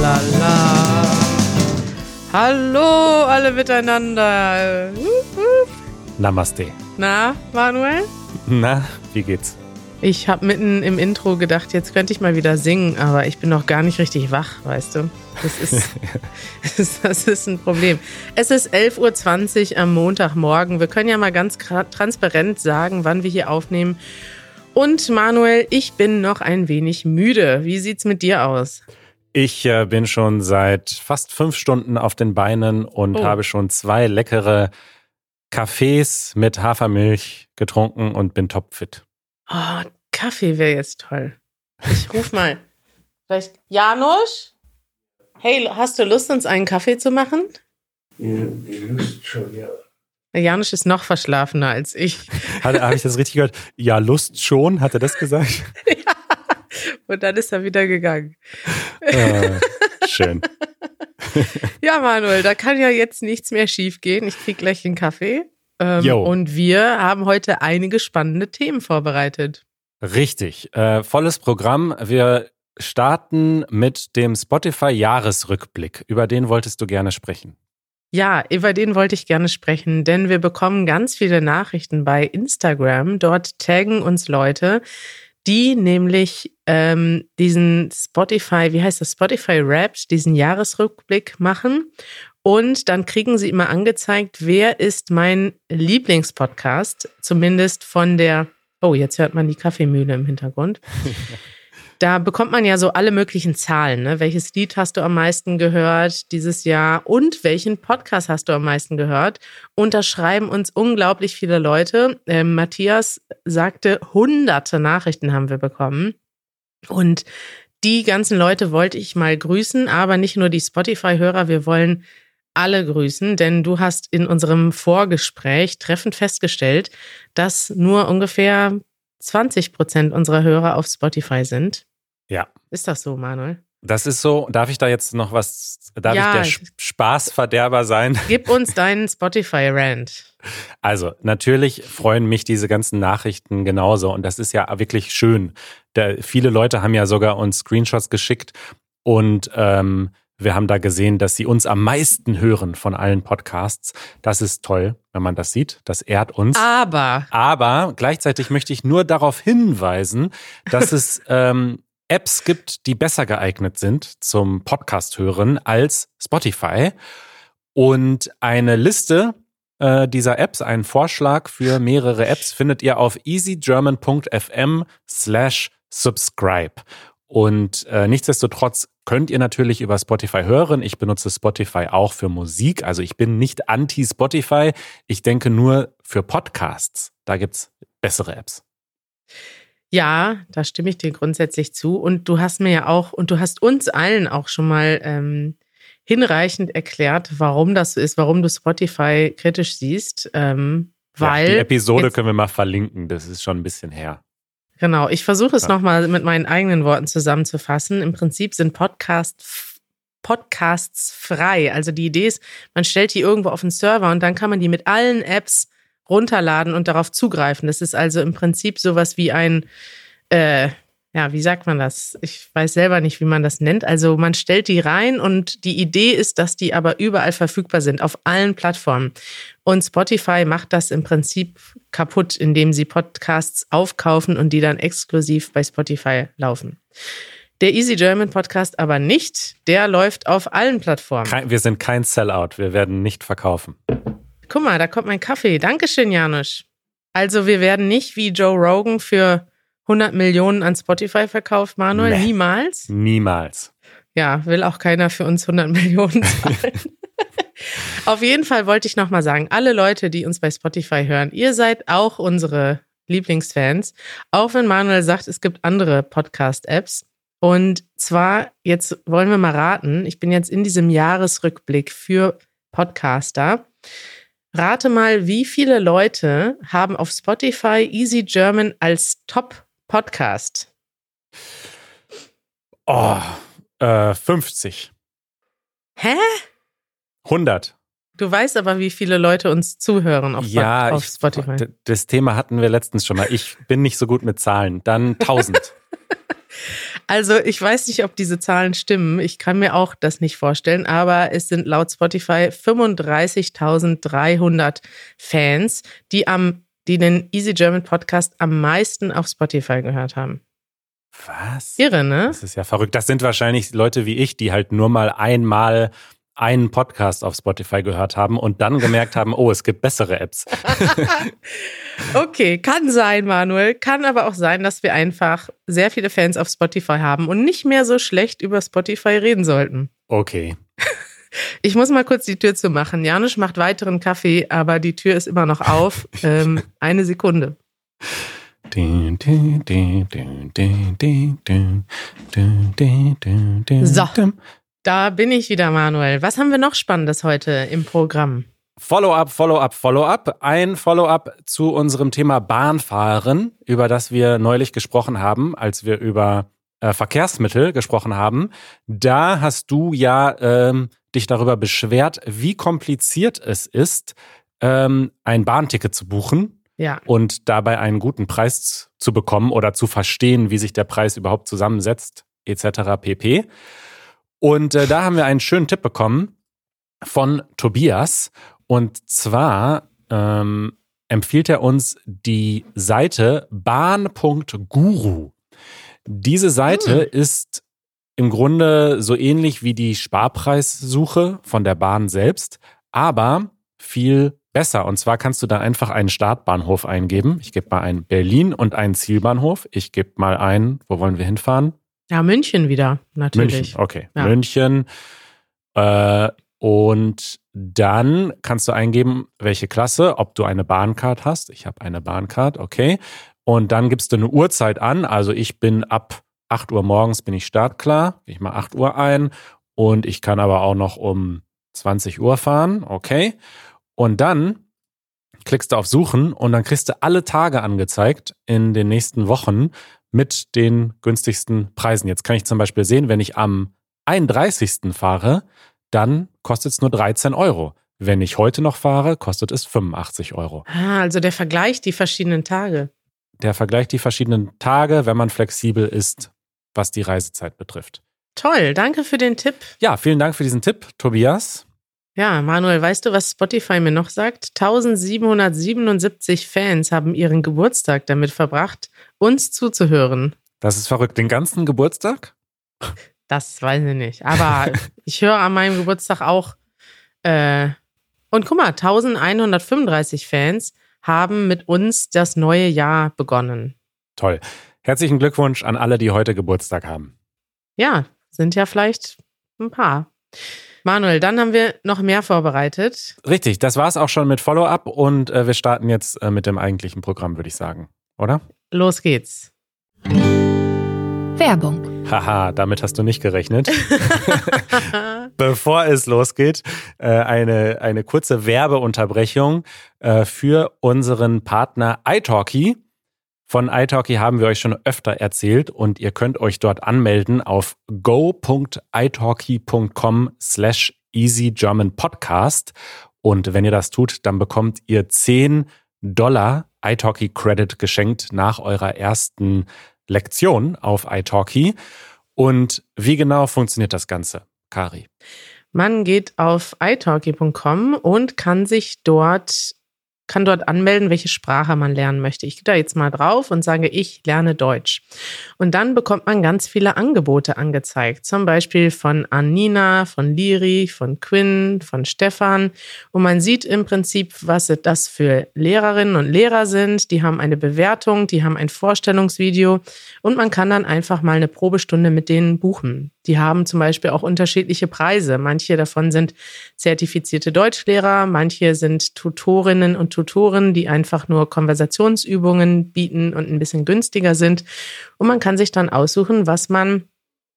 la. Hallo alle miteinander. Namaste. Na, Manuel? Na, wie geht's? Ich habe mitten im Intro gedacht, jetzt könnte ich mal wieder singen, aber ich bin noch gar nicht richtig wach, weißt du. Das ist, das ist ein Problem. Es ist 11.20 Uhr am Montagmorgen. Wir können ja mal ganz transparent sagen, wann wir hier aufnehmen. Und Manuel, ich bin noch ein wenig müde. Wie sieht's mit dir aus? Ich äh, bin schon seit fast fünf Stunden auf den Beinen und oh. habe schon zwei leckere Kaffees mit Hafermilch getrunken und bin topfit. Oh, Kaffee wäre jetzt toll. Ich ruf mal. Vielleicht Janusz? Hey, hast du Lust, uns einen Kaffee zu machen? Ja, Lust schon, ja. Janusz ist noch verschlafener als ich. Habe ich das richtig gehört? Ja, Lust schon, hat er das gesagt? Und dann ist er wieder gegangen. Ah, schön. ja, Manuel, da kann ja jetzt nichts mehr schiefgehen. Ich krieg gleich den Kaffee. Ähm, und wir haben heute einige spannende Themen vorbereitet. Richtig. Äh, volles Programm. Wir starten mit dem Spotify-Jahresrückblick. Über den wolltest du gerne sprechen. Ja, über den wollte ich gerne sprechen, denn wir bekommen ganz viele Nachrichten bei Instagram. Dort taggen uns Leute, die nämlich ähm, diesen Spotify, wie heißt das, Spotify Raps, diesen Jahresrückblick machen. Und dann kriegen sie immer angezeigt, wer ist mein Lieblingspodcast, zumindest von der, oh, jetzt hört man die Kaffeemühle im Hintergrund. Da bekommt man ja so alle möglichen Zahlen. Ne? Welches Lied hast du am meisten gehört dieses Jahr und welchen Podcast hast du am meisten gehört? Und da schreiben uns unglaublich viele Leute. Ähm, Matthias sagte, hunderte Nachrichten haben wir bekommen. Und die ganzen Leute wollte ich mal grüßen, aber nicht nur die Spotify-Hörer, wir wollen alle grüßen, denn du hast in unserem Vorgespräch treffend festgestellt, dass nur ungefähr 20 Prozent unserer Hörer auf Spotify sind. Ja. Ist das so, Manuel? Das ist so. Darf ich da jetzt noch was, darf ja, ich der Spaßverderber sein? Gib uns deinen Spotify-Rant. Also, natürlich freuen mich diese ganzen Nachrichten genauso. Und das ist ja wirklich schön. Da, viele Leute haben ja sogar uns Screenshots geschickt und ähm, wir haben da gesehen, dass sie uns am meisten hören von allen Podcasts. Das ist toll, wenn man das sieht. Das ehrt uns. Aber. Aber gleichzeitig möchte ich nur darauf hinweisen, dass es ähm, Apps gibt, die besser geeignet sind zum Podcast hören als Spotify. Und eine Liste äh, dieser Apps, einen Vorschlag für mehrere Apps, findet ihr auf easygerman.fm slash subscribe. Und äh, nichtsdestotrotz könnt ihr natürlich über Spotify hören. Ich benutze Spotify auch für Musik. Also ich bin nicht anti-Spotify. Ich denke nur für Podcasts. Da gibt's bessere Apps. Ja, da stimme ich dir grundsätzlich zu. Und du hast mir ja auch, und du hast uns allen auch schon mal ähm, hinreichend erklärt, warum das so ist, warum du Spotify kritisch siehst. Ähm, weil ja, die Episode können wir mal verlinken, das ist schon ein bisschen her. Genau, ich versuche es ja. nochmal mit meinen eigenen Worten zusammenzufassen. Im Prinzip sind Podcasts Podcasts frei. Also die Idee ist, man stellt die irgendwo auf den Server und dann kann man die mit allen Apps runterladen und darauf zugreifen. Das ist also im Prinzip sowas wie ein, äh, ja, wie sagt man das? Ich weiß selber nicht, wie man das nennt. Also man stellt die rein und die Idee ist, dass die aber überall verfügbar sind, auf allen Plattformen. Und Spotify macht das im Prinzip kaputt, indem sie Podcasts aufkaufen und die dann exklusiv bei Spotify laufen. Der Easy German Podcast aber nicht. Der läuft auf allen Plattformen. Kein, wir sind kein Sellout. Wir werden nicht verkaufen. Guck mal, da kommt mein Kaffee. Dankeschön, Janusz. Also wir werden nicht wie Joe Rogan für 100 Millionen an Spotify verkauft, Manuel? Nee, Niemals? Niemals. Ja, will auch keiner für uns 100 Millionen zahlen. Auf jeden Fall wollte ich nochmal sagen, alle Leute, die uns bei Spotify hören, ihr seid auch unsere Lieblingsfans. Auch wenn Manuel sagt, es gibt andere Podcast-Apps. Und zwar, jetzt wollen wir mal raten, ich bin jetzt in diesem Jahresrückblick für Podcaster. Rate mal, wie viele Leute haben auf Spotify Easy German als Top Podcast? Oh, äh, 50. Hä? 100. Du weißt aber, wie viele Leute uns zuhören auf, ja, auf Spotify. Ich, das Thema hatten wir letztens schon mal. Ich bin nicht so gut mit Zahlen. Dann 1000. Also ich weiß nicht, ob diese Zahlen stimmen. Ich kann mir auch das nicht vorstellen, aber es sind laut Spotify 35.300 Fans, die am, die den Easy German Podcast am meisten auf Spotify gehört haben. Was? Irre, ne? Das ist ja verrückt. Das sind wahrscheinlich Leute wie ich, die halt nur mal einmal einen Podcast auf Spotify gehört haben und dann gemerkt haben, oh, es gibt bessere Apps. okay, kann sein, Manuel. Kann aber auch sein, dass wir einfach sehr viele Fans auf Spotify haben und nicht mehr so schlecht über Spotify reden sollten. Okay. Ich muss mal kurz die Tür zu machen. Janusz macht weiteren Kaffee, aber die Tür ist immer noch auf. ähm, eine Sekunde. So, da bin ich wieder, Manuel. Was haben wir noch Spannendes heute im Programm? Follow-up, Follow-up, Follow-up. Ein Follow-up zu unserem Thema Bahnfahren, über das wir neulich gesprochen haben, als wir über äh, Verkehrsmittel gesprochen haben. Da hast du ja ähm, dich darüber beschwert, wie kompliziert es ist, ähm, ein Bahnticket zu buchen ja. und dabei einen guten Preis zu bekommen oder zu verstehen, wie sich der Preis überhaupt zusammensetzt, etc. pp. Und äh, da haben wir einen schönen Tipp bekommen von Tobias. Und zwar ähm, empfiehlt er uns die Seite bahn.guru. Diese Seite hm. ist im Grunde so ähnlich wie die Sparpreissuche von der Bahn selbst, aber viel besser. Und zwar kannst du da einfach einen Startbahnhof eingeben. Ich gebe mal ein Berlin und einen Zielbahnhof. Ich gebe mal ein, wo wollen wir hinfahren? Ja, München wieder, natürlich. München, okay. Ja. München. Äh, und dann kannst du eingeben, welche Klasse, ob du eine Bahncard hast. Ich habe eine Bahncard, okay. Und dann gibst du eine Uhrzeit an. Also ich bin ab 8 Uhr morgens bin ich startklar. Ich mal 8 Uhr ein. Und ich kann aber auch noch um 20 Uhr fahren, okay. Und dann klickst du auf Suchen und dann kriegst du alle Tage angezeigt in den nächsten Wochen mit den günstigsten Preisen. Jetzt kann ich zum Beispiel sehen, wenn ich am 31. fahre, dann kostet es nur 13 Euro. Wenn ich heute noch fahre, kostet es 85 Euro. Ah, also der Vergleich die verschiedenen Tage. Der Vergleich die verschiedenen Tage, wenn man flexibel ist, was die Reisezeit betrifft. Toll, danke für den Tipp. Ja, vielen Dank für diesen Tipp, Tobias. Ja, Manuel, weißt du, was Spotify mir noch sagt? 1777 Fans haben ihren Geburtstag damit verbracht, uns zuzuhören. Das ist verrückt. Den ganzen Geburtstag? Das weiß ich nicht. Aber ich höre an meinem Geburtstag auch. Äh, und guck mal, 1135 Fans haben mit uns das neue Jahr begonnen. Toll. Herzlichen Glückwunsch an alle, die heute Geburtstag haben. Ja, sind ja vielleicht ein paar. Manuel, dann haben wir noch mehr vorbereitet. Richtig, das war es auch schon mit Follow-up und äh, wir starten jetzt äh, mit dem eigentlichen Programm, würde ich sagen, oder? Los geht's. Werbung. Haha, damit hast du nicht gerechnet. Bevor es losgeht, äh, eine, eine kurze Werbeunterbrechung äh, für unseren Partner iTalki. Von iTalki haben wir euch schon öfter erzählt und ihr könnt euch dort anmelden auf go.italki.com slash easygermanpodcast und wenn ihr das tut, dann bekommt ihr 10 Dollar iTalki Credit geschenkt nach eurer ersten Lektion auf iTalki. Und wie genau funktioniert das Ganze, Kari? Man geht auf italki.com und kann sich dort kann dort anmelden, welche Sprache man lernen möchte. Ich gehe da jetzt mal drauf und sage, ich lerne Deutsch. Und dann bekommt man ganz viele Angebote angezeigt. Zum Beispiel von Anina, von Liri, von Quinn, von Stefan. Und man sieht im Prinzip, was das für Lehrerinnen und Lehrer sind. Die haben eine Bewertung, die haben ein Vorstellungsvideo und man kann dann einfach mal eine Probestunde mit denen buchen. Die haben zum Beispiel auch unterschiedliche Preise. Manche davon sind zertifizierte Deutschlehrer, manche sind Tutorinnen und Tutoren, die einfach nur Konversationsübungen bieten und ein bisschen günstiger sind. Und man kann sich dann aussuchen, was man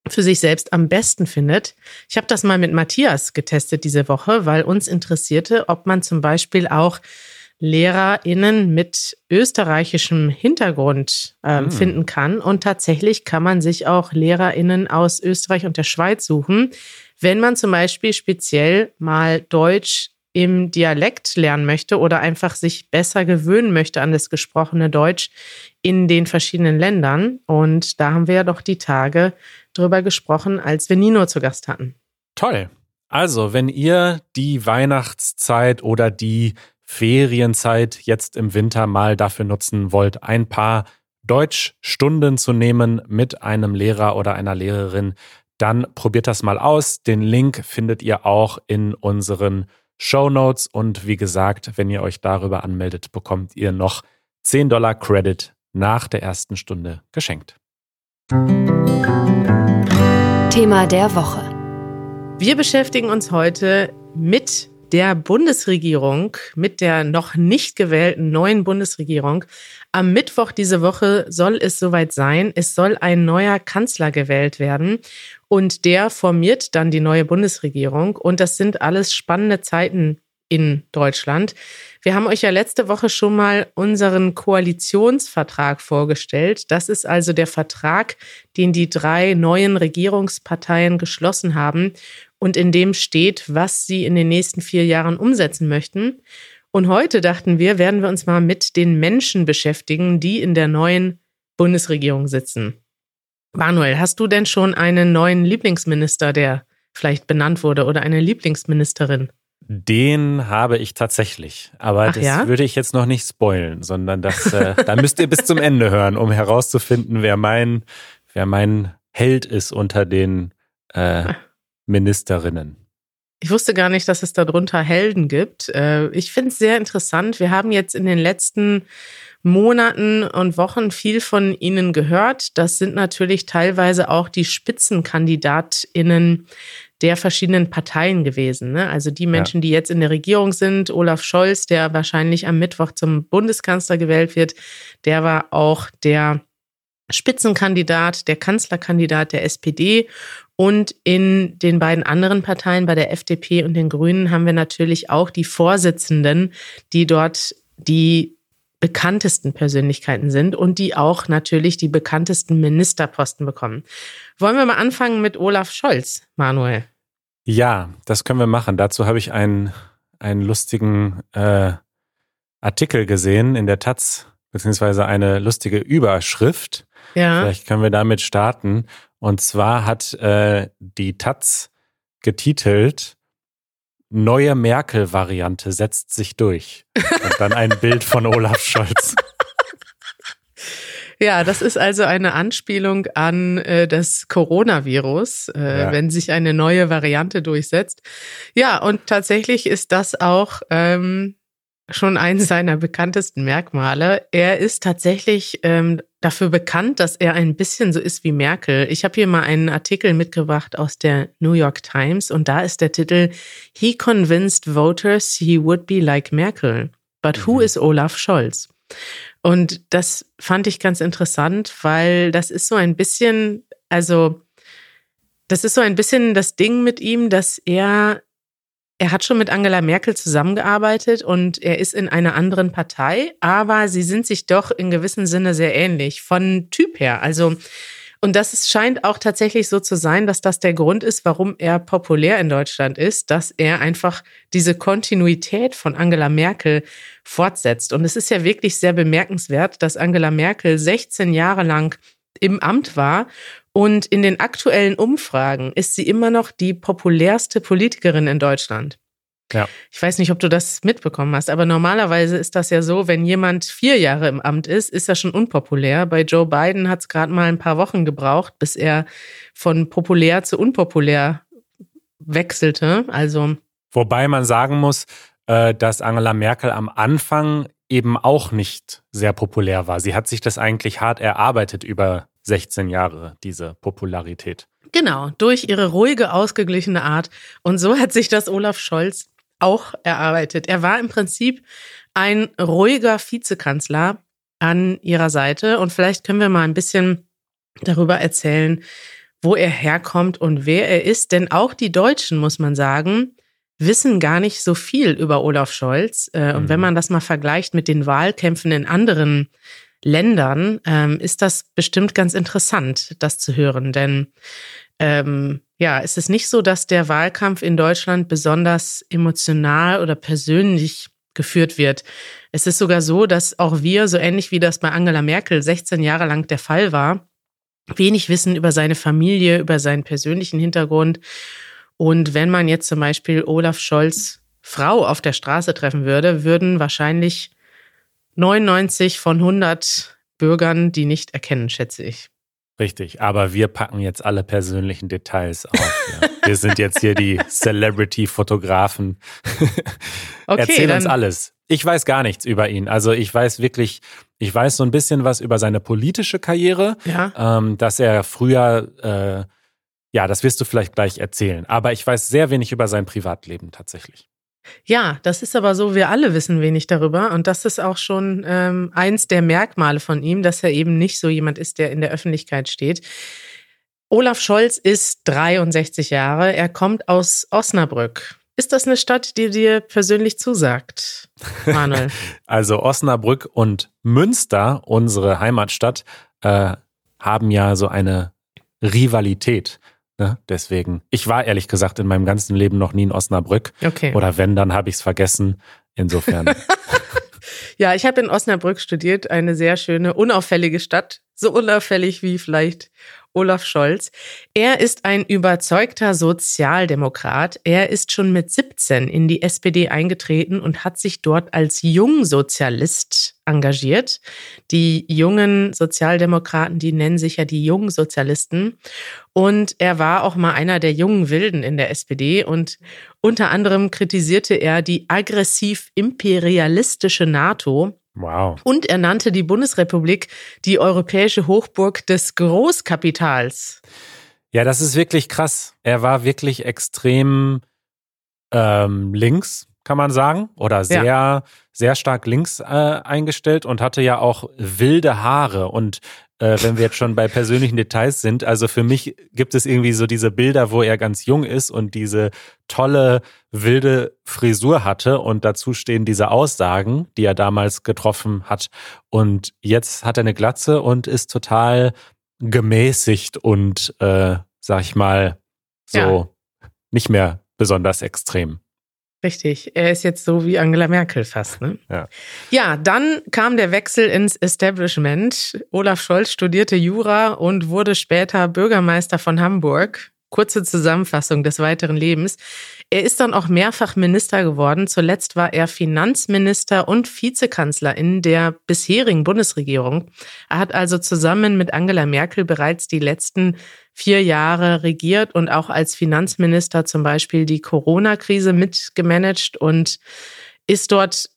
für sich selbst am besten findet. Ich habe das mal mit Matthias getestet diese Woche, weil uns interessierte, ob man zum Beispiel auch LehrerInnen mit österreichischem Hintergrund äh, mhm. finden kann. Und tatsächlich kann man sich auch LehrerInnen aus Österreich und der Schweiz suchen, wenn man zum Beispiel speziell mal Deutsch im Dialekt lernen möchte oder einfach sich besser gewöhnen möchte an das gesprochene Deutsch in den verschiedenen Ländern. Und da haben wir ja doch die Tage drüber gesprochen, als wir Nino zu Gast hatten. Toll. Also, wenn ihr die Weihnachtszeit oder die Ferienzeit jetzt im Winter mal dafür nutzen wollt, ein paar Deutschstunden zu nehmen mit einem Lehrer oder einer Lehrerin, dann probiert das mal aus. Den Link findet ihr auch in unseren Show Notes und wie gesagt, wenn ihr euch darüber anmeldet, bekommt ihr noch 10 Dollar Credit nach der ersten Stunde geschenkt. Thema der Woche. Wir beschäftigen uns heute mit der Bundesregierung, mit der noch nicht gewählten neuen Bundesregierung. Am Mittwoch diese Woche soll es soweit sein. Es soll ein neuer Kanzler gewählt werden und der formiert dann die neue Bundesregierung. Und das sind alles spannende Zeiten in Deutschland. Wir haben euch ja letzte Woche schon mal unseren Koalitionsvertrag vorgestellt. Das ist also der Vertrag, den die drei neuen Regierungsparteien geschlossen haben und in dem steht, was sie in den nächsten vier Jahren umsetzen möchten. Und heute dachten wir, werden wir uns mal mit den Menschen beschäftigen, die in der neuen Bundesregierung sitzen. Manuel, hast du denn schon einen neuen Lieblingsminister, der vielleicht benannt wurde, oder eine Lieblingsministerin? Den habe ich tatsächlich. Aber Ach das ja? würde ich jetzt noch nicht spoilen, sondern das, äh, da müsst ihr bis zum Ende hören, um herauszufinden, wer mein, wer mein Held ist unter den äh, Ministerinnen. Ich wusste gar nicht, dass es darunter Helden gibt. Äh, ich finde es sehr interessant. Wir haben jetzt in den letzten Monaten und Wochen viel von ihnen gehört. Das sind natürlich teilweise auch die Spitzenkandidatinnen der verschiedenen Parteien gewesen. Ne? Also die Menschen, ja. die jetzt in der Regierung sind, Olaf Scholz, der wahrscheinlich am Mittwoch zum Bundeskanzler gewählt wird, der war auch der Spitzenkandidat, der Kanzlerkandidat der SPD. Und in den beiden anderen Parteien, bei der FDP und den Grünen, haben wir natürlich auch die Vorsitzenden, die dort die bekanntesten Persönlichkeiten sind und die auch natürlich die bekanntesten Ministerposten bekommen. Wollen wir mal anfangen mit Olaf Scholz, Manuel? Ja, das können wir machen. Dazu habe ich einen, einen lustigen äh, Artikel gesehen in der Taz, beziehungsweise eine lustige Überschrift. Ja. Vielleicht können wir damit starten. Und zwar hat äh, die Taz getitelt Neue Merkel-Variante setzt sich durch. Und dann ein Bild von Olaf Scholz. Ja, das ist also eine Anspielung an äh, das Coronavirus, äh, ja. wenn sich eine neue Variante durchsetzt. Ja, und tatsächlich ist das auch ähm, schon eines seiner bekanntesten Merkmale. Er ist tatsächlich ähm, dafür bekannt, dass er ein bisschen so ist wie Merkel. Ich habe hier mal einen Artikel mitgebracht aus der New York Times und da ist der Titel He convinced voters he would be like Merkel. But who mhm. is Olaf Scholz? Und das fand ich ganz interessant, weil das ist so ein bisschen, also das ist so ein bisschen das Ding mit ihm, dass er er hat schon mit Angela Merkel zusammengearbeitet und er ist in einer anderen Partei, aber sie sind sich doch in gewissem Sinne sehr ähnlich von Typ her. Also und das ist, scheint auch tatsächlich so zu sein, dass das der Grund ist, warum er populär in Deutschland ist, dass er einfach diese Kontinuität von Angela Merkel fortsetzt. Und es ist ja wirklich sehr bemerkenswert, dass Angela Merkel 16 Jahre lang im Amt war und in den aktuellen Umfragen ist sie immer noch die populärste Politikerin in Deutschland. Ja. Ich weiß nicht, ob du das mitbekommen hast, aber normalerweise ist das ja so, wenn jemand vier Jahre im Amt ist, ist er schon unpopulär. Bei Joe Biden hat es gerade mal ein paar Wochen gebraucht, bis er von populär zu unpopulär wechselte. Also wobei man sagen muss, äh, dass Angela Merkel am Anfang eben auch nicht sehr populär war. Sie hat sich das eigentlich hart erarbeitet über 16 Jahre, diese Popularität. Genau, durch ihre ruhige, ausgeglichene Art. Und so hat sich das Olaf Scholz auch erarbeitet. Er war im Prinzip ein ruhiger Vizekanzler an ihrer Seite. Und vielleicht können wir mal ein bisschen darüber erzählen, wo er herkommt und wer er ist. Denn auch die Deutschen, muss man sagen, wissen gar nicht so viel über Olaf Scholz. Äh, und wenn mhm. man das mal vergleicht mit den Wahlkämpfen in anderen Ländern, ähm, ist das bestimmt ganz interessant, das zu hören. Denn ähm, ja, ist es nicht so, dass der Wahlkampf in Deutschland besonders emotional oder persönlich geführt wird. Es ist sogar so, dass auch wir, so ähnlich wie das bei Angela Merkel 16 Jahre lang der Fall war, wenig wissen über seine Familie, über seinen persönlichen Hintergrund. Und wenn man jetzt zum Beispiel Olaf Scholz Frau auf der Straße treffen würde, würden wahrscheinlich 99 von 100 Bürgern die nicht erkennen, schätze ich. Richtig, aber wir packen jetzt alle persönlichen Details auf. Ja. Wir sind jetzt hier die Celebrity-Fotografen. Okay, Erzähl uns alles. Ich weiß gar nichts über ihn. Also ich weiß wirklich, ich weiß so ein bisschen was über seine politische Karriere, Ja, ähm, dass er früher, äh, ja, das wirst du vielleicht gleich erzählen. Aber ich weiß sehr wenig über sein Privatleben tatsächlich. Ja, das ist aber so, wir alle wissen wenig darüber. Und das ist auch schon ähm, eins der Merkmale von ihm, dass er eben nicht so jemand ist, der in der Öffentlichkeit steht. Olaf Scholz ist 63 Jahre. Er kommt aus Osnabrück. Ist das eine Stadt, die dir persönlich zusagt, Manuel? Also Osnabrück und Münster, unsere Heimatstadt, äh, haben ja so eine Rivalität. Ne? Deswegen, ich war ehrlich gesagt in meinem ganzen Leben noch nie in Osnabrück. Okay. Oder wenn, dann habe ich es vergessen. Insofern. Ja, ich habe in Osnabrück studiert, eine sehr schöne, unauffällige Stadt, so unauffällig wie vielleicht Olaf Scholz. Er ist ein überzeugter Sozialdemokrat. Er ist schon mit 17 in die SPD eingetreten und hat sich dort als Jungsozialist engagiert. Die jungen Sozialdemokraten, die nennen sich ja die Jungsozialisten. Und er war auch mal einer der jungen Wilden in der SPD und unter anderem kritisierte er die aggressiv imperialistische NATO wow. und er nannte die Bundesrepublik die europäische Hochburg des Großkapitals. Ja, das ist wirklich krass. Er war wirklich extrem ähm, links, kann man sagen. Oder sehr, sehr stark links äh, eingestellt und hatte ja auch wilde Haare. Und äh, wenn wir jetzt schon bei persönlichen Details sind, also für mich gibt es irgendwie so diese Bilder, wo er ganz jung ist und diese tolle wilde Frisur hatte und dazu stehen diese Aussagen, die er damals getroffen hat. Und jetzt hat er eine Glatze und ist total gemäßigt und, äh, sag ich mal, so Ja. nicht mehr besonders extrem. Richtig, er ist jetzt so wie Angela Merkel fast. Ne? Ja. ja, dann kam der Wechsel ins Establishment. Olaf Scholz studierte Jura und wurde später Bürgermeister von Hamburg. Kurze Zusammenfassung des weiteren Lebens. Er ist dann auch mehrfach Minister geworden. Zuletzt war er Finanzminister und Vizekanzler in der bisherigen Bundesregierung. Er hat also zusammen mit Angela Merkel bereits die letzten vier Jahre regiert und auch als Finanzminister zum Beispiel die Corona-Krise mitgemanagt und ist dort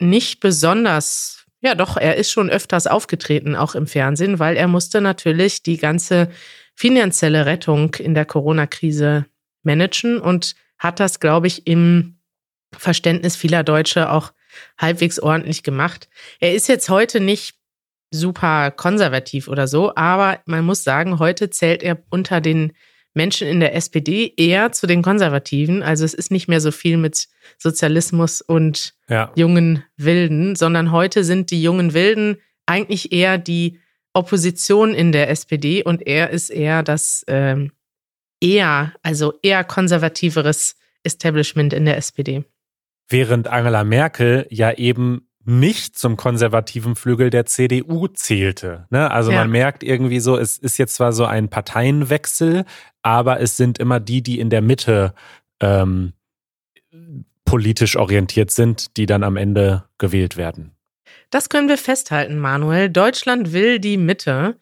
nicht besonders, ja doch, er ist schon öfters aufgetreten, auch im Fernsehen, weil er musste natürlich die ganze finanzielle Rettung in der Corona-Krise managen und hat das, glaube ich, im Verständnis vieler Deutsche auch halbwegs ordentlich gemacht. Er ist jetzt heute nicht super konservativ oder so, aber man muss sagen, heute zählt er unter den Menschen in der SPD eher zu den Konservativen. Also es ist nicht mehr so viel mit Sozialismus und Ja. jungen Wilden, sondern heute sind die jungen Wilden eigentlich eher die Opposition in der SPD und er ist eher das ähm, eher, also eher konservativeres Establishment in der SPD. Während Angela Merkel ja eben nicht zum konservativen Flügel der CDU zählte. Ne? Also Ja. man merkt irgendwie so, es ist jetzt zwar so ein Parteienwechsel, aber es sind immer die, die in der Mitte ähm, politisch orientiert sind, die dann am Ende gewählt werden. Das können wir festhalten, Manuel. Deutschland will die Mitte.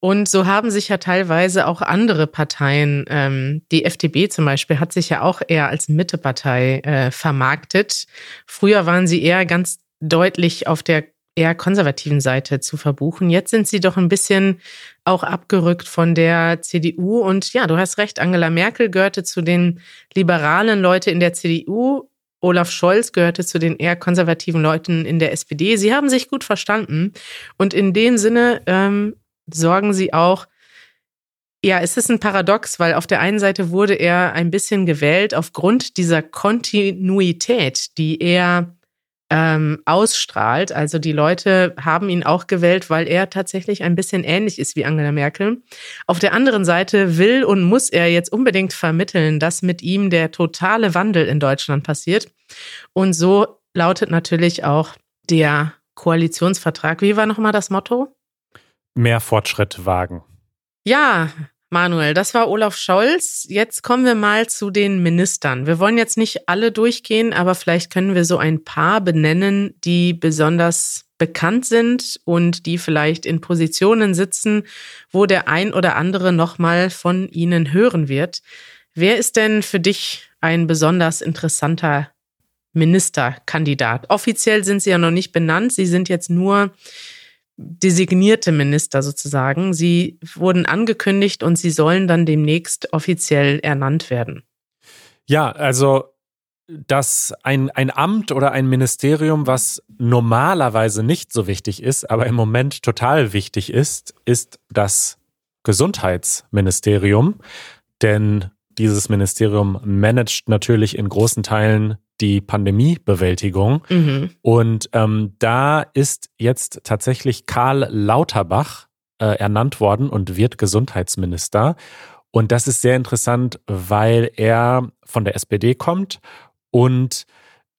Und so haben sich ja teilweise auch andere Parteien, ähm, die FDP zum Beispiel, hat sich ja auch eher als Mittepartei äh, vermarktet. Früher waren sie eher ganz deutlich auf der eher konservativen Seite zu verbuchen. Jetzt sind sie doch ein bisschen auch abgerückt von der CDU. Und ja, du hast recht, Angela Merkel gehörte zu den liberalen Leute in der CDU. Olaf Scholz gehörte zu den eher konservativen Leuten in der SPD. Sie haben sich gut verstanden. Und in dem Sinne ähm, sorgen sie auch, ja, es ist ein Paradox, weil auf der einen Seite wurde er ein bisschen gewählt aufgrund dieser Kontinuität, die er ähm, ausstrahlt. Also die Leute haben ihn auch gewählt, weil er tatsächlich ein bisschen ähnlich ist wie Angela Merkel. Auf der anderen Seite will und muss er jetzt unbedingt vermitteln, dass mit ihm der totale Wandel in Deutschland passiert. Und so lautet natürlich auch der Koalitionsvertrag. Wie war nochmal das Motto? Mehr Fortschritt wagen. Ja, Manuel, das war Olaf Scholz. Jetzt kommen wir mal zu den Ministern. Wir wollen jetzt nicht alle durchgehen, aber vielleicht können wir so ein paar benennen, die besonders bekannt sind und die vielleicht in Positionen sitzen, wo der ein oder andere nochmal von ihnen hören wird. Wer ist denn für dich ein besonders interessanter Ministerkandidat? Offiziell sind sie ja noch nicht benannt. Sie sind jetzt nur designierte Minister sozusagen. Sie wurden angekündigt und sie sollen dann demnächst offiziell ernannt werden. Ja, also dass ein, ein Amt oder ein Ministerium, was normalerweise nicht so wichtig ist, aber im Moment total wichtig ist, ist das Gesundheitsministerium. Denn dieses Ministerium managt natürlich in großen Teilen die Pandemiebewältigung. Mhm. Und ähm, da ist jetzt tatsächlich Karl Lauterbach äh, ernannt worden und wird Gesundheitsminister. Und das ist sehr interessant, weil er von der SPD kommt und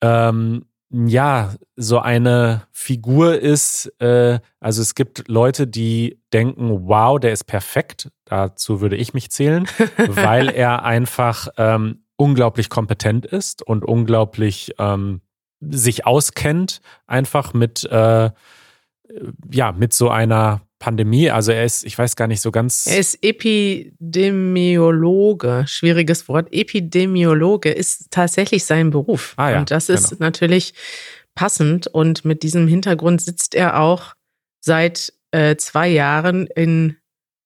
ähm, ja, so eine Figur ist, äh, also es gibt Leute, die denken, wow, der ist perfekt. Dazu würde ich mich zählen, weil er einfach ähm, unglaublich kompetent ist und unglaublich ähm, sich auskennt, einfach mit, äh, ja, mit so einer Pandemie. Also er ist, ich weiß gar nicht so ganz. Er ist Epidemiologe, schwieriges Wort. Epidemiologe ist tatsächlich sein Beruf. Ah, ja, und das ist genau. natürlich passend. Und mit diesem Hintergrund sitzt er auch seit äh, zwei Jahren in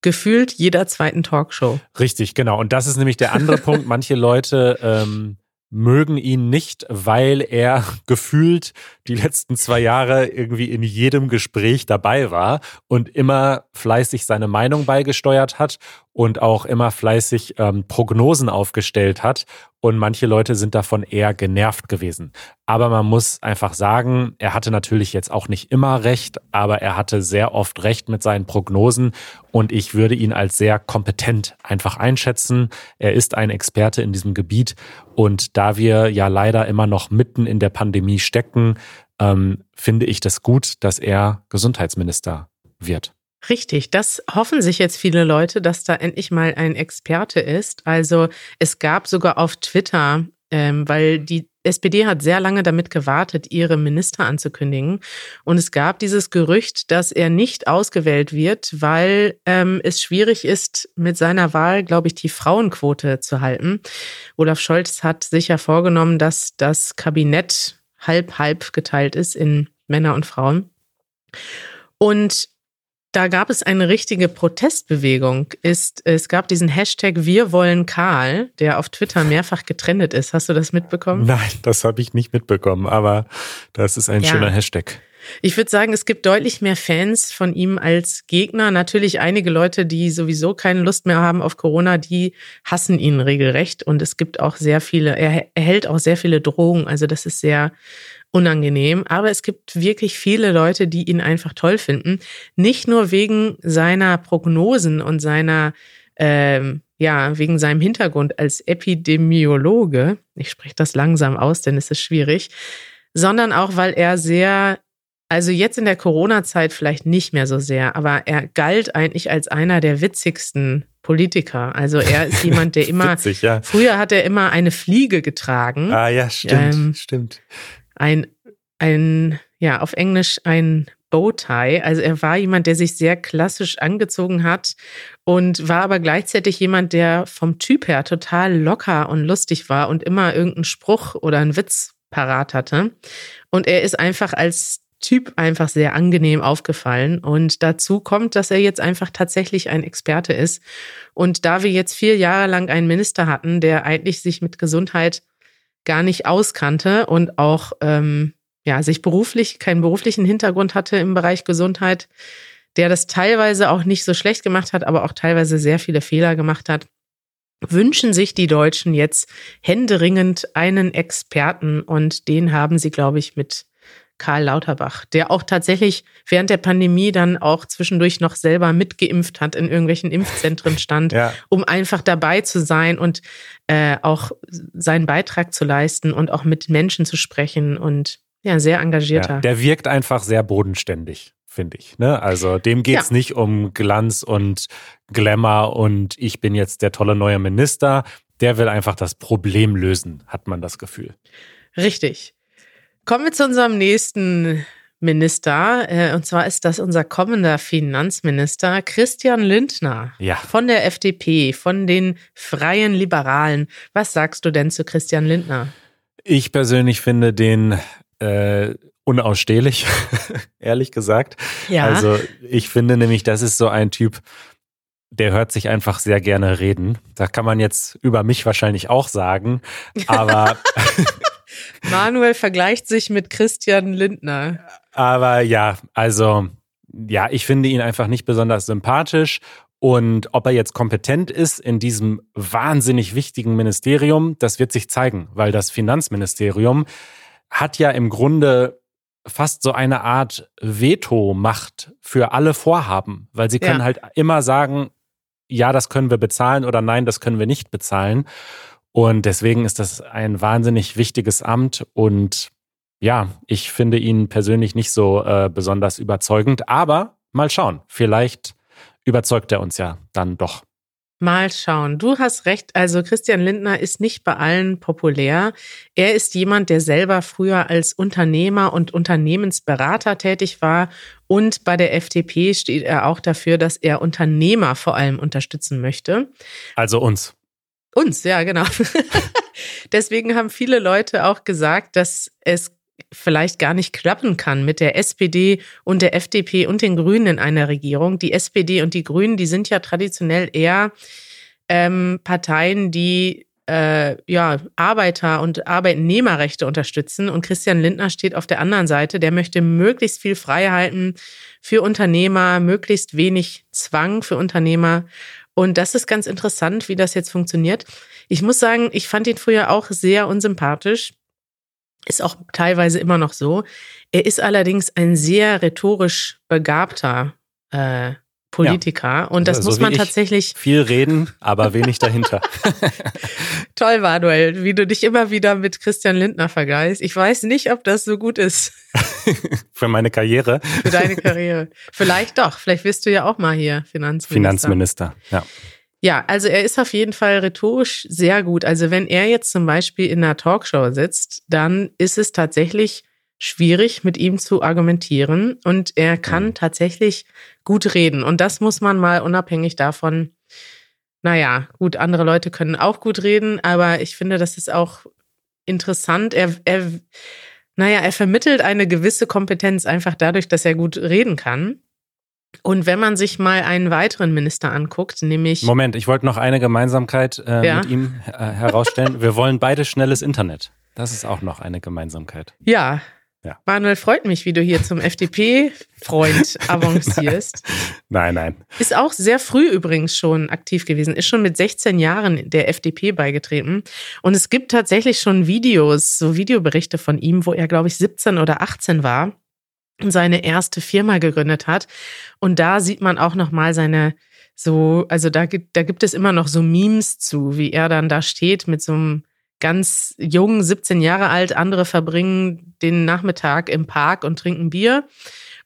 gefühlt jeder zweiten Talkshow. Richtig, genau. Und das ist nämlich der andere Punkt. Manche Leute ähm, mögen ihn nicht, weil er gefühlt die letzten zwei Jahre irgendwie in jedem Gespräch dabei war und immer fleißig seine Meinung beigesteuert hat und auch immer fleißig ähm, Prognosen aufgestellt hat. Und manche Leute sind davon eher genervt gewesen. Aber man muss einfach sagen, er hatte natürlich jetzt auch nicht immer recht, aber er hatte sehr oft recht mit seinen Prognosen. Und ich würde ihn als sehr kompetent einfach einschätzen. Er ist ein Experte in diesem Gebiet. Und da wir ja leider immer noch mitten in der Pandemie stecken, ähm, finde ich das gut, dass er Gesundheitsminister wird. Richtig, das hoffen sich jetzt viele Leute, dass da endlich mal ein Experte ist. Also es gab sogar auf Twitter, ähm, weil die SPD hat sehr lange damit gewartet, ihre Minister anzukündigen. Und es gab dieses Gerücht, dass er nicht ausgewählt wird, weil ähm, es schwierig ist, mit seiner Wahl, glaube ich, die Frauenquote zu halten. Olaf Scholz hat sich ja vorgenommen, dass das Kabinett halb-halb geteilt ist in Männer und Frauen. Und da gab es eine richtige Protestbewegung. Ist, es gab diesen Hashtag Wir wollen Karl, der auf Twitter mehrfach getrennt ist. Hast du das mitbekommen? Nein, das habe ich nicht mitbekommen, aber das ist ein ja. schöner Hashtag. Ich würde sagen, es gibt deutlich mehr Fans von ihm als Gegner. Natürlich einige Leute, die sowieso keine Lust mehr haben auf Corona, die hassen ihn regelrecht. Und es gibt auch sehr viele, er erhält auch sehr viele Drogen. Also das ist sehr unangenehm. Aber es gibt wirklich viele Leute, die ihn einfach toll finden. Nicht nur wegen seiner Prognosen und seiner, ähm, ja, wegen seinem Hintergrund als Epidemiologe. Ich spreche das langsam aus, denn es ist schwierig. Sondern auch, weil er sehr also jetzt in der Corona-Zeit vielleicht nicht mehr so sehr, aber er galt eigentlich als einer der witzigsten Politiker. Also er ist jemand, der immer, Witzig, ja. früher hat er immer eine Fliege getragen. Ah ja, stimmt, ähm, stimmt ein, ein, ja, auf Englisch ein Bowtie. Also er war jemand, der sich sehr klassisch angezogen hat und war aber gleichzeitig jemand, der vom Typ her total locker und lustig war und immer irgendeinen Spruch oder einen Witz parat hatte. Und er ist einfach als Typ einfach sehr angenehm aufgefallen. Und dazu kommt, dass er jetzt einfach tatsächlich ein Experte ist. Und da wir jetzt vier Jahre lang einen Minister hatten, der eigentlich sich mit Gesundheit gar nicht auskannte und auch ähm, ja sich beruflich keinen beruflichen Hintergrund hatte im Bereich Gesundheit, der das teilweise auch nicht so schlecht gemacht hat, aber auch teilweise sehr viele Fehler gemacht hat, wünschen sich die Deutschen jetzt händeringend einen Experten und den haben sie, glaube ich, mit Karl Lauterbach, der auch tatsächlich während der Pandemie dann auch zwischendurch noch selber mitgeimpft hat, in irgendwelchen Impfzentren stand, Ja. um einfach dabei zu sein und äh, auch seinen Beitrag zu leisten und auch mit Menschen zu sprechen und ja, sehr engagierter. Ja, der wirkt einfach sehr bodenständig, finde ich. Ne? Also dem geht es Ja. nicht um Glanz und Glamour und ich bin jetzt der tolle neue Minister. Der will einfach das Problem lösen, hat man das Gefühl. Richtig. Kommen wir zu unserem nächsten Minister. Äh, und zwar ist das unser kommender Finanzminister Christian Lindner Ja. von der FDP, von den Freien Liberalen. Was sagst du denn zu Christian Lindner? Ich persönlich finde den äh, unausstehlich, ehrlich gesagt. Ja. Also ich finde nämlich, das ist so ein Typ, der hört sich einfach sehr gerne reden. Da kann man jetzt über mich wahrscheinlich auch sagen, aber Manuel vergleicht sich mit Christian Lindner. Aber ja, also ja, ich finde ihn einfach nicht besonders sympathisch. Und ob er jetzt kompetent ist in diesem wahnsinnig wichtigen Ministerium, das wird sich zeigen, weil das Finanzministerium hat ja im Grunde fast so eine Art Veto-Macht für alle Vorhaben, weil sie können Ja. halt immer sagen, ja, das können wir bezahlen oder nein, das können wir nicht bezahlen. Und deswegen ist das ein wahnsinnig wichtiges Amt und ja, ich finde ihn persönlich nicht so äh, besonders überzeugend, aber mal schauen. Vielleicht überzeugt er uns ja dann doch. Mal schauen. Du hast recht. Also Christian Lindner ist nicht bei allen populär. Er ist jemand, der selber früher als Unternehmer und Unternehmensberater tätig war. Und bei der FDP steht er auch dafür, dass er Unternehmer vor allem unterstützen möchte. Also uns. Uns, ja, genau. Deswegen haben viele Leute auch gesagt, dass es vielleicht gar nicht klappen kann mit der SPD und der FDP und den Grünen in einer Regierung. Die SPD und die Grünen, die sind ja traditionell eher ähm, Parteien, die äh, ja, Arbeiter- und Arbeitnehmerrechte unterstützen. Und Christian Lindner steht auf der anderen Seite. Der möchte möglichst viel Freiheiten für Unternehmer, möglichst wenig Zwang für Unternehmer. Und das ist ganz interessant, wie das jetzt funktioniert. Ich muss sagen, ich fand ihn früher auch sehr unsympathisch. Ist auch teilweise immer noch so. Er ist allerdings ein sehr rhetorisch begabter äh, Politiker. Und das Also So muss man ich. tatsächlich Viel reden, aber wenig dahinter. toll, Manuel, wie du dich immer wieder mit Christian Lindner vergleichst. Ich weiß nicht, ob das so gut ist Für meine Karriere. für deine Karriere. Vielleicht doch. Vielleicht wirst du ja auch mal hier Finanzminister. Finanzminister. Ja. Ja, also er ist auf jeden Fall rhetorisch sehr gut. Also wenn er jetzt zum Beispiel in einer Talkshow sitzt, dann ist es tatsächlich schwierig, mit ihm zu argumentieren. Und er kann Mhm. tatsächlich gut reden. Und das muss man mal unabhängig davon, naja, gut, andere Leute können auch gut reden, aber ich finde, das ist auch interessant. Er, er, naja, er vermittelt eine gewisse Kompetenz einfach dadurch, dass er gut reden kann. Und wenn man sich mal einen weiteren Minister anguckt, nämlich Moment, ich wollte noch eine Gemeinsamkeit äh, Ja. mit ihm äh, herausstellen. Wir wollen beide schnelles Internet. Das ist auch noch eine Gemeinsamkeit. Ja. Ja. Manuel, freut mich, wie du hier zum FDP-Freund avancierst. Nein, nein. Ist auch sehr früh übrigens schon aktiv gewesen, ist schon mit 16 Jahren der FDP beigetreten. Und es gibt tatsächlich schon Videos, so Videoberichte von ihm, wo er, glaube ich, 17 oder 18 war und seine erste Firma gegründet hat. Und da sieht man auch nochmal seine so, also da gibt, da gibt es immer noch so Memes zu, wie er dann da steht mit so einem ganz jungen, 17 Jahre alt. Andere verbringen den Nachmittag im Park und trinken Bier.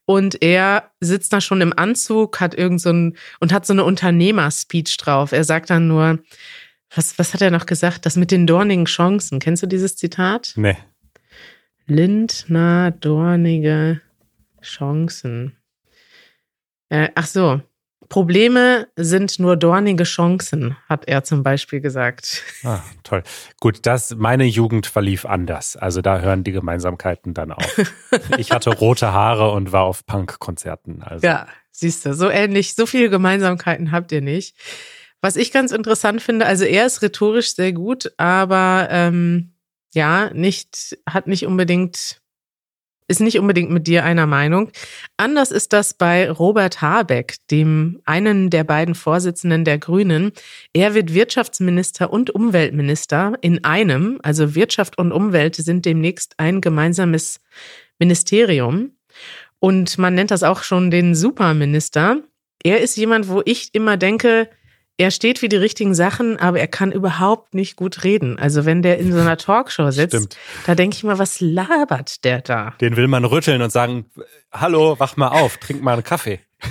Und er sitzt da schon im Anzug, hat irgend so ein, und hat so eine Unternehmer-Speech drauf. Er sagt dann nur, was, was hat er noch gesagt? Das mit den dornigen Chancen. Kennst du dieses Zitat? Nee. Lindner, dornige Chancen. Äh, ach so. Probleme sind nur dornige Chancen, hat er zum Beispiel gesagt. Ah, toll. Gut, das, meine Jugend verlief anders. Also da hören die Gemeinsamkeiten dann auf. ich hatte rote Haare und war auf Punk-Konzerten. Also. Ja, siehst du, so ähnlich, so viele Gemeinsamkeiten habt ihr nicht. Was ich ganz interessant finde, also er ist rhetorisch sehr gut, aber ähm, ja, nicht, hat nicht unbedingt, ist nicht unbedingt mit dir einer Meinung. Anders ist das bei Robert Habeck, dem einen der beiden Vorsitzenden der Grünen. Er wird Wirtschaftsminister und Umweltminister in einem, also Wirtschaft und Umwelt sind demnächst ein gemeinsames Ministerium. Und man nennt das auch schon den Superminister. Er ist jemand, wo ich immer denke, er steht für die richtigen Sachen, aber er kann überhaupt nicht gut reden. Also wenn der in so einer Talkshow sitzt, Stimmt. da denke ich mal, was labert der da? Den will man rütteln und sagen, hallo, wach mal auf, trink mal einen Kaffee.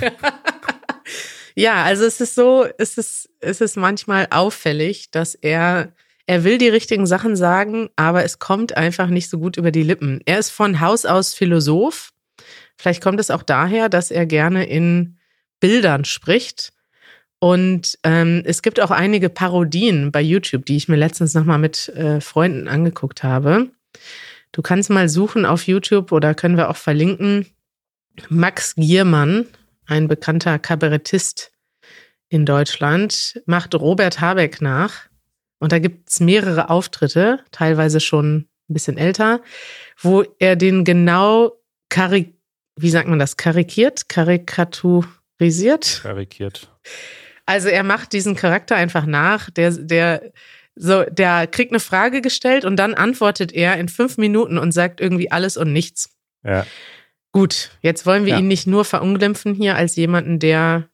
Ja, also es ist so, es ist, es ist manchmal auffällig, dass er, er will die richtigen Sachen sagen, aber es kommt einfach nicht so gut über die Lippen. Er ist von Haus aus Philosoph. Vielleicht kommt es auch daher, dass er gerne in Bildern spricht. Und ähm, es gibt auch einige Parodien bei YouTube, die ich mir letztens nochmal mit äh, Freunden angeguckt habe. Du kannst mal suchen auf YouTube oder können wir auch verlinken. Max Giermann, ein bekannter Kabarettist in Deutschland, macht Robert Habeck nach. Und da gibt es mehrere Auftritte, teilweise schon ein bisschen älter, wo er den genau karik wie sagt man das, karikiert, karikaturisiert. Karikiert. Also er macht diesen Charakter einfach nach, der, der, so, der kriegt eine Frage gestellt und dann antwortet er in fünf Minuten und sagt irgendwie alles und nichts. Ja. Gut, jetzt wollen wir Ja. ihn nicht nur verunglimpfen hier als jemanden, der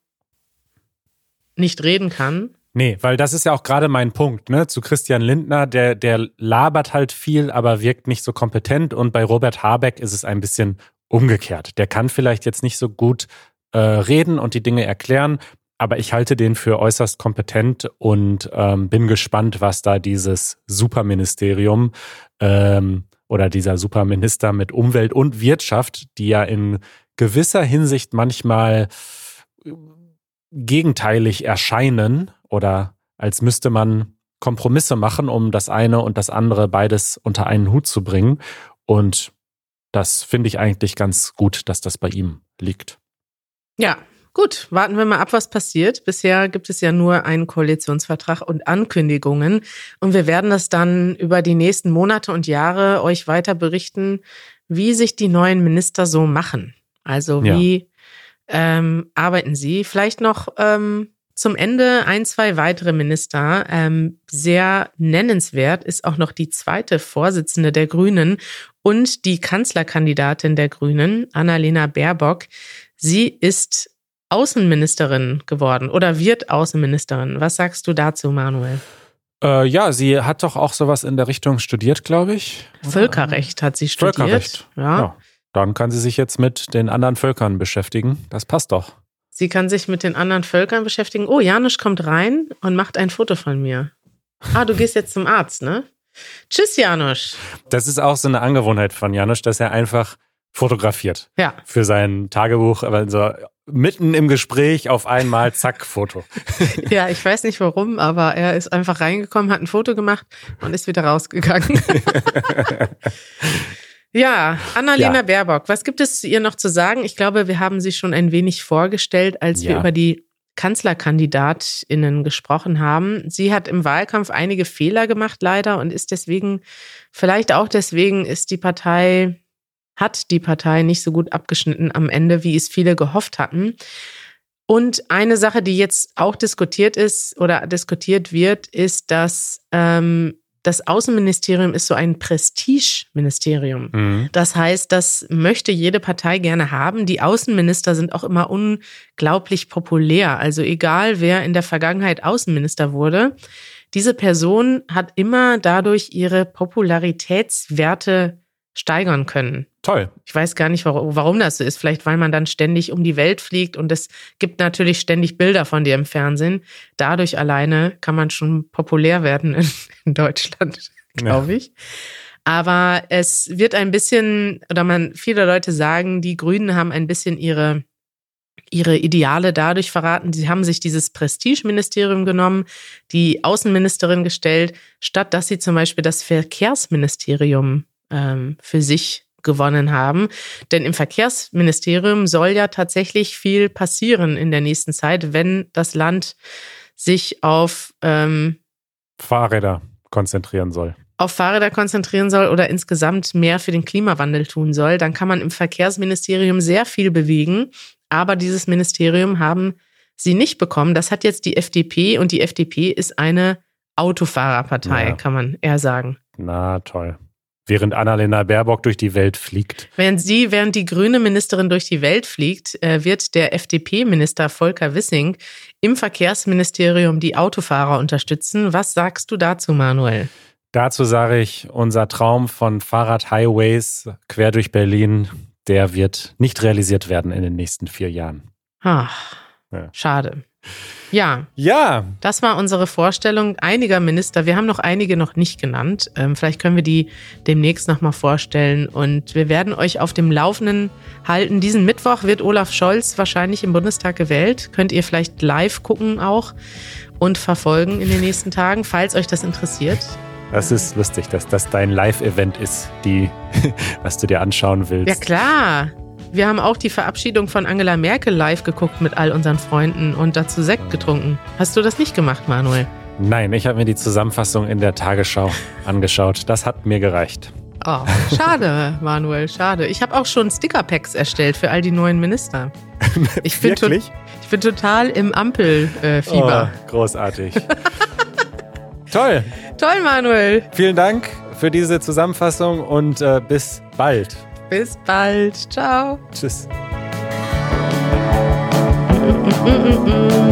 nicht reden kann. Nee, weil das ist ja auch gerade mein Punkt, ne? Zu Christian Lindner, der, der labert halt viel, aber wirkt nicht so kompetent. Und bei Robert Habeck ist es ein bisschen umgekehrt. Der kann vielleicht jetzt nicht so gut äh, reden und die Dinge erklären, aber ich halte den für äußerst kompetent und ähm, bin gespannt, was da dieses Superministerium ähm, oder dieser Superminister mit Umwelt und Wirtschaft, die ja in gewisser Hinsicht manchmal äh, gegenteilig erscheinen oder als müsste man Kompromisse machen, um das eine und das andere beides unter einen Hut zu bringen. Und das finde ich eigentlich ganz gut, dass das bei ihm liegt. Ja, gut, warten wir mal ab, was passiert. Bisher gibt es ja nur einen Koalitionsvertrag und Ankündigungen. Und wir werden das dann über die nächsten Monate und Jahre euch weiter berichten, wie sich die neuen Minister so machen. Also Ja. wie ähm, arbeiten sie? Vielleicht noch ähm, zum Ende ein, zwei weitere Minister. Ähm, sehr nennenswert ist auch noch die zweite Vorsitzende der Grünen und die Kanzlerkandidatin der Grünen, Annalena Baerbock. Sie ist Außenministerin geworden oder wird Außenministerin. Was sagst du dazu, Manuel? Äh, ja, sie hat doch auch sowas in der Richtung studiert, glaube ich. Völkerrecht hat sie studiert. Völkerrecht. Ja. Ja. Dann kann sie sich jetzt mit den anderen Völkern beschäftigen. Das passt doch. Sie kann sich mit den anderen Völkern beschäftigen. Oh, Janusz kommt rein und macht ein Foto von mir. Ah, du gehst jetzt zum Arzt, ne? Tschüss, Janusz. Das ist auch so eine Angewohnheit von Janusz, dass er einfach fotografiert Ja, für sein Tagebuch. Also mitten im Gespräch auf einmal, zack, Foto. ja, ich weiß nicht warum, aber er ist einfach reingekommen, hat ein Foto gemacht und ist wieder rausgegangen. ja, Annalena Ja. Baerbock, was gibt es zu ihr noch zu sagen? Ich glaube, wir haben sie schon ein wenig vorgestellt, als wir Ja. über die KanzlerkandidatInnen gesprochen haben. Sie hat im Wahlkampf einige Fehler gemacht, leider, und ist deswegen, vielleicht auch deswegen, ist die Partei, hat die Partei nicht so gut abgeschnitten am Ende, wie es viele gehofft hatten. Und eine Sache, die jetzt auch diskutiert ist oder diskutiert wird, ist, dass ähm, das Außenministerium ist so ein Prestigeministerium. Mhm. Das heißt, das möchte jede Partei gerne haben. Die Außenminister sind auch immer unglaublich populär. Also egal, wer in der Vergangenheit Außenminister wurde, diese Person hat immer dadurch ihre Popularitätswerte steigern können. Toll. Ich weiß gar nicht, warum, warum das so ist. Vielleicht, weil man dann ständig um die Welt fliegt und es gibt natürlich ständig Bilder von dir im Fernsehen. Dadurch alleine kann man schon populär werden in, in Deutschland, glaube ich. Aber es wird ein bisschen, oder man, viele Leute sagen, die Grünen haben ein bisschen ihre, ihre Ideale dadurch verraten. Sie haben sich dieses Prestigeministerium genommen, die Außenministerin gestellt, statt dass sie zum Beispiel das Verkehrsministerium ähm, für sich gewonnen haben. Denn im Verkehrsministerium soll ja tatsächlich viel passieren in der nächsten Zeit, wenn das Land sich auf, ähm, Fahrräder konzentrieren soll. auf Fahrräder konzentrieren soll oder insgesamt mehr für den Klimawandel tun soll, dann kann man im Verkehrsministerium sehr viel bewegen. Aber dieses Ministerium haben sie nicht bekommen. Das hat jetzt die FDP und die FDP ist eine Autofahrerpartei, Ja. kann man eher sagen. Na toll. Während Annalena Baerbock durch die Welt fliegt. Während sie, während die grüne Ministerin durch die Welt fliegt, äh, wird der FDP-Minister Volker Wissing im Verkehrsministerium die Autofahrer unterstützen. Was sagst du dazu, Manuel? Dazu sage ich, unser Traum von Fahrradhighways quer durch Berlin, der wird nicht realisiert werden in den nächsten vier Jahren. Ach, Ja. schade. Ja, Ja, das war unsere Vorstellung einiger Minister. Wir haben noch einige noch nicht genannt. Ähm, vielleicht können wir die demnächst nochmal vorstellen. Und wir werden euch auf dem Laufenden halten. Diesen Mittwoch wird Olaf Scholz wahrscheinlich im Bundestag gewählt. Könnt ihr vielleicht live gucken auch und verfolgen in den nächsten Tagen, falls euch das interessiert. das ist lustig, dass das dein Live-Event ist, die, was du dir anschauen willst. Ja klar. Wir haben auch die Verabschiedung von Angela Merkel live geguckt mit all unseren Freunden und dazu Sekt getrunken. Hast du das nicht gemacht, Manuel? Nein, ich habe mir die Zusammenfassung in der Tagesschau angeschaut. Das hat mir gereicht. Oh, schade, Manuel, schade. Ich habe auch schon Sticker-Packs erstellt für all die neuen Minister. Ich bin, to ich bin total im Ampel-Fieber. Oh, großartig. Toll. Toll, Manuel. Vielen Dank für diese Zusammenfassung und äh, bis bald. Bis bald. Ciao. Tschüss.